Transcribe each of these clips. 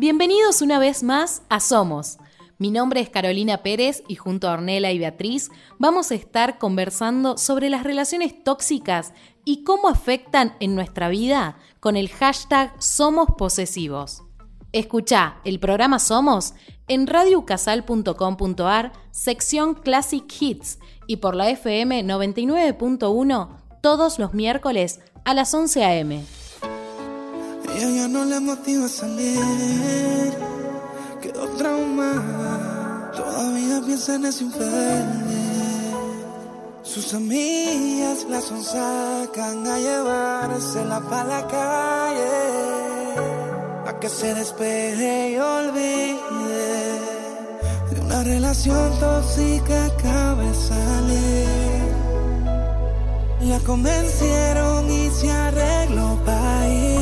Bienvenidos una vez más a Somos. Mi nombre es Carolina Pérez y junto a Ornella y Beatriz vamos a estar conversando sobre las relaciones tóxicas y cómo afectan en nuestra vida con el hashtag Somos Posesivos. Escucha el programa Somos en radiocasal.com.ar, sección Classic Hits y por la FM 99.1 todos los miércoles a las 11 a.m. Ella ya no le motiva a salir, quedó traumada, todavía piensa en ese infeliz. Sus amigas la sonsacan a llevársela para la calle, a que se despeje y olvide de una relación tóxica acaba de salir. La convencieron y se arregló para ir.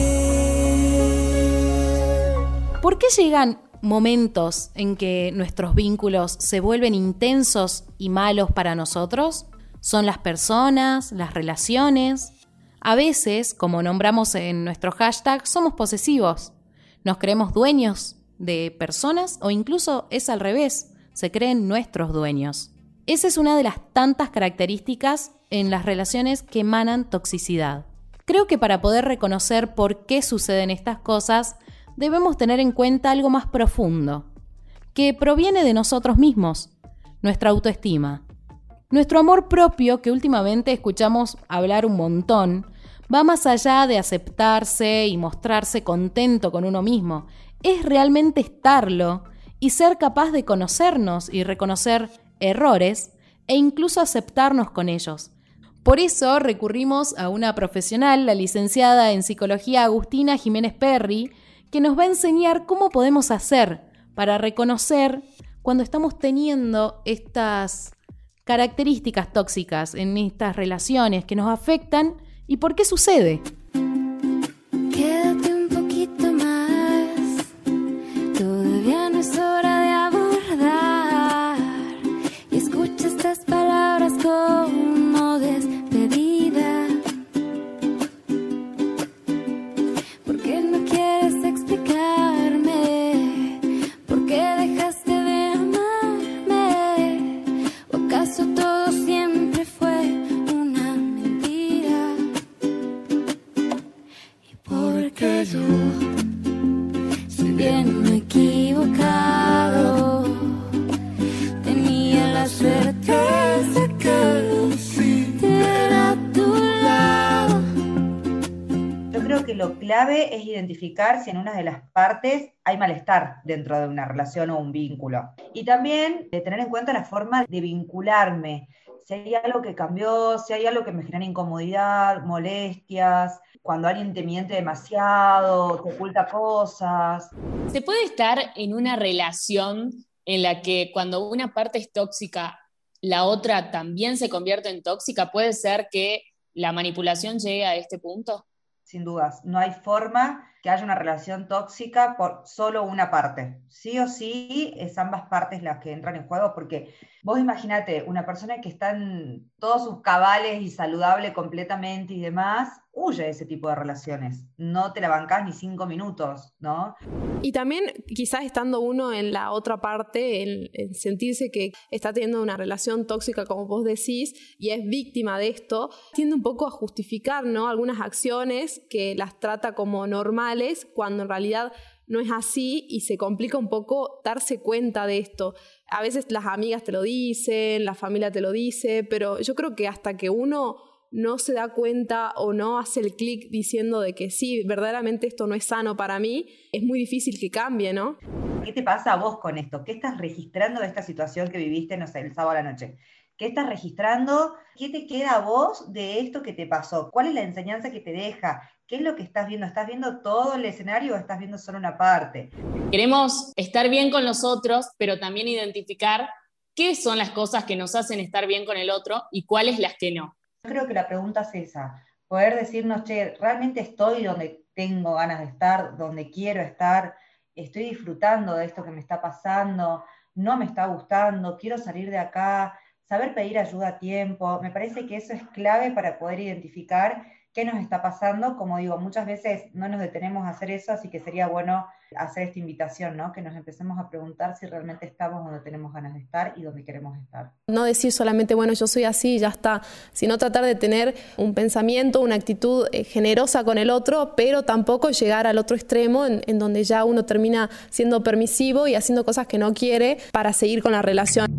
¿Por qué llegan momentos en que nuestros vínculos se vuelven intensos y malos para nosotros? ¿Son las personas, las relaciones? A veces, como nombramos en nuestro hashtag, somos posesivos. Nos creemos dueños de personas o incluso es al revés, se creen nuestros dueños. Esa es una de las tantas características en las relaciones que emanan toxicidad. Creo que para poder reconocer por qué suceden estas cosas, debemos tener en cuenta algo más profundo, que proviene de nosotros mismos, nuestra autoestima. Nuestro amor propio, que últimamente escuchamos hablar un montón, va más allá de aceptarse y mostrarse contento con uno mismo. Es realmente estarlo y ser capaz de conocernos y reconocer errores e incluso aceptarnos con ellos. Por eso recurrimos a una profesional, la licenciada en psicología Agustina Jiménez Perry, que nos va a enseñar cómo podemos hacer para reconocer cuando estamos teniendo estas características tóxicas en estas relaciones que nos afectan y por qué sucede. Yo creo que lo clave es identificar si en una de las partes hay malestar dentro de una relación o un vínculo. Y también eh, tener en cuenta la forma de vincularme. Si hay algo que cambió, si hay algo que me genera incomodidad, molestias, cuando alguien te miente demasiado, te oculta cosas. ¿Se puede estar en una relación en la que cuando una parte es tóxica, la otra también se convierte en tóxica? ¿Puede ser que la manipulación llegue a este punto? Sin dudas, no hay forma que haya una relación tóxica por solo una parte. Sí o sí es ambas partes las que entran en juego, porque vos imagínate, una persona que está en todos sus cabales y saludable completamente y demás, huye ese tipo de relaciones. No te la bancás ni cinco minutos, ¿no? Y también quizás estando uno en la otra parte, en, en sentirse que está teniendo una relación tóxica, como vos decís, y es víctima de esto, tiende un poco a justificar ¿no? algunas acciones que las trata como normales, cuando en realidad no es así y se complica un poco darse cuenta de esto. A veces las amigas te lo dicen, la familia te lo dice, pero yo creo que hasta que uno no se da cuenta o no hace el clic diciendo de que sí, verdaderamente esto no es sano para mí, es muy difícil que cambie, ¿no? ¿Qué te pasa a vos con esto? ¿Qué estás registrando de esta situación que viviste, no sé, el sábado a la noche? ¿Qué estás registrando? ¿Qué te queda a vos de esto que te pasó? ¿Cuál es la enseñanza que te deja? ¿Qué es lo que estás viendo? ¿Estás viendo todo el escenario o estás viendo solo una parte? Queremos estar bien con los otros, pero también identificar qué son las cosas que nos hacen estar bien con el otro y cuáles las que no. Creo que la pregunta es esa, poder decirnos, che, realmente estoy donde tengo ganas de estar, donde quiero estar, estoy disfrutando de esto que me está pasando, no me está gustando, quiero salir de acá, saber pedir ayuda a tiempo, me parece que eso es clave para poder identificar qué nos está pasando. Como digo, muchas veces no nos detenemos a hacer eso, así que sería bueno hacer esta invitación, ¿no? Que nos empecemos a preguntar si realmente estamos donde tenemos ganas de estar y donde queremos estar. No decir solamente, bueno, yo soy así y ya está, sino tratar de tener un pensamiento, una actitud eh, generosa con el otro, pero tampoco llegar al otro extremo en donde ya uno termina siendo permisivo y haciendo cosas que no quiere para seguir con la relación.